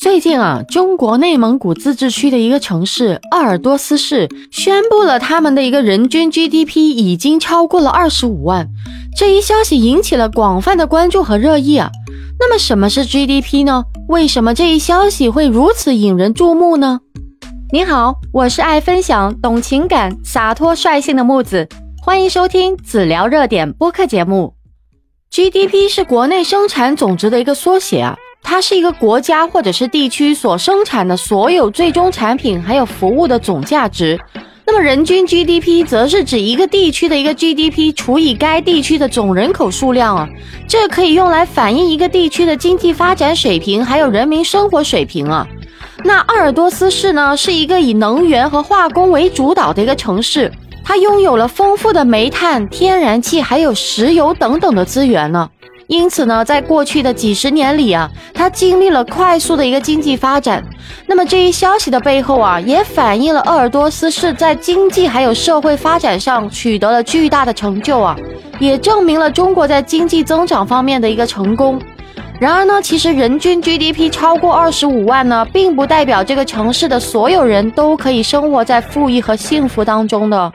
最近啊，中国内蒙古自治区的一个城市鄂尔多斯市宣布了他们的一个人均 GDP 已经超过了二十五万，这一消息引起了广泛的关注和热议啊。那么什么是 GDP 呢？为什么这一消息会如此引人注目呢？您好，我是爱分享、懂情感、洒脱率性的木子，欢迎收听子聊热点播客节目。GDP 是国内生产总值的一个缩写啊。它是一个国家或者是地区所生产的所有最终产品还有服务的总价值。那么人均 GDP 则是指一个地区的一个 GDP 除以该地区的总人口数量啊，这可以用来反映一个地区的经济发展水平还有人民生活水平啊。那鄂尔多斯市呢，是一个以能源和化工为主导的一个城市，它拥有了丰富的煤炭、天然气还有石油等等的资源呢。因此呢，在过去的几十年里啊，它经历了快速的一个经济发展。那么这一消息的背后啊，也反映了鄂尔多斯市在经济还有社会发展上取得了巨大的成就啊，也证明了中国在经济增长方面的一个成功。然而呢，其实人均 GDP 超过二十五万呢，并不代表这个城市的所有人都可以生活在富裕和幸福当中的。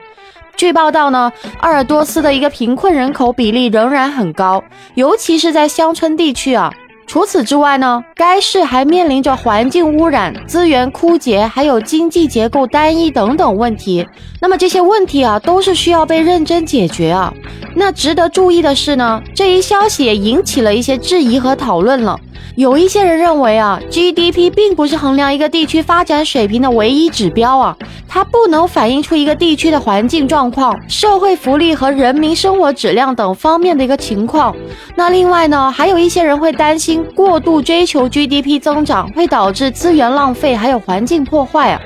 据报道呢，鄂尔多斯的一个贫困人口比例仍然很高，尤其是在乡村地区啊。除此之外呢，该市还面临着环境污染、资源枯竭，还有经济结构单一等等问题。那么这些问题啊，都是需要被认真解决啊。那值得注意的是呢，这一消息也引起了一些质疑和讨论了。有一些人认为啊，GDP 并不是衡量一个地区发展水平的唯一指标啊，它不能反映出一个地区的环境状况、社会福利和人民生活质量等方面的一个情况。那另外呢，还有一些人会担心过度追求 GDP 增长会导致资源浪费，还有环境破坏啊。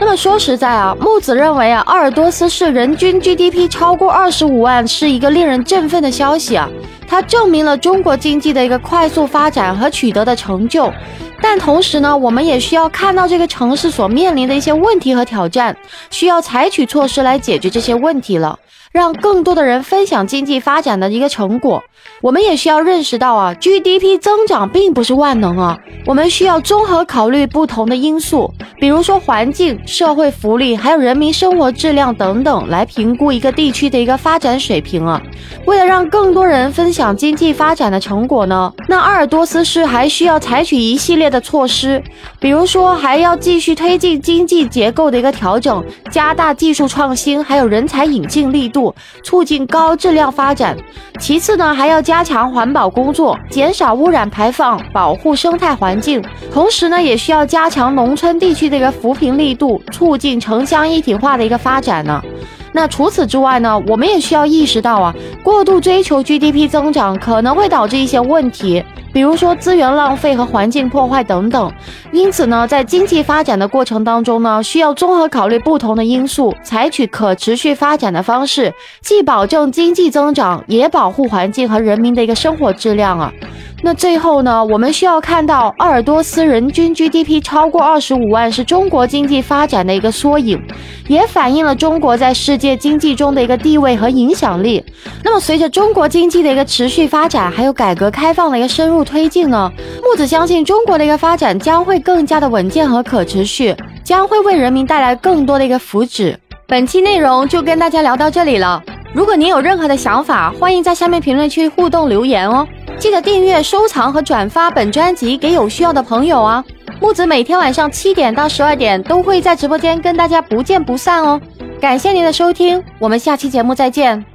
那么说实在啊，木子认为啊，鄂尔多斯市人均 GDP 超过二十五万是一个令人振奋的消息啊。它证明了中国经济的一个快速发展和取得的成就，但同时呢，我们也需要看到这个城市所面临的一些问题和挑战，需要采取措施来解决这些问题了。让更多的人分享经济发展的一个成果，我们也需要认识到啊，GDP 增长并不是万能啊，我们需要综合考虑不同的因素，比如说环境、社会福利，还有人民生活质量等等，来评估一个地区的一个发展水平啊。为了让更多人分享经济发展的成果呢，那鄂尔多斯市还需要采取一系列的措施，比如说还要继续推进经济结构的一个调整，加大技术创新，还有人才引进力度。促进高质量发展。其次呢，还要加强环保工作，减少污染排放，保护生态环境。同时呢，也需要加强农村地区的一个扶贫力度，促进城乡一体化的一个发展呢。那除此之外呢，我们也需要意识到啊，过度追求 GDP 增长可能会导致一些问题。比如说资源浪费和环境破坏等等，因此呢，在经济发展的过程当中呢，需要综合考虑不同的因素，采取可持续发展的方式，既保证经济增长，也保护环境和人民的一个生活质量啊。那最后呢，我们需要看到鄂尔多斯人均 GDP 超过二十五万，是中国经济发展的一个缩影，也反映了中国在世界经济中的一个地位和影响力。那么，随着中国经济的一个持续发展，还有改革开放的一个深入推进呢，木子相信中国的一个发展将会更加的稳健和可持续，将会为人民带来更多的一个福祉。本期内容就跟大家聊到这里了。如果您有任何的想法，欢迎在下面评论区互动留言哦。记得订阅、收藏和转发本专辑给有需要的朋友啊！木子每天晚上七点到十二点都会在直播间跟大家不见不散哦。感谢您的收听，我们下期节目再见。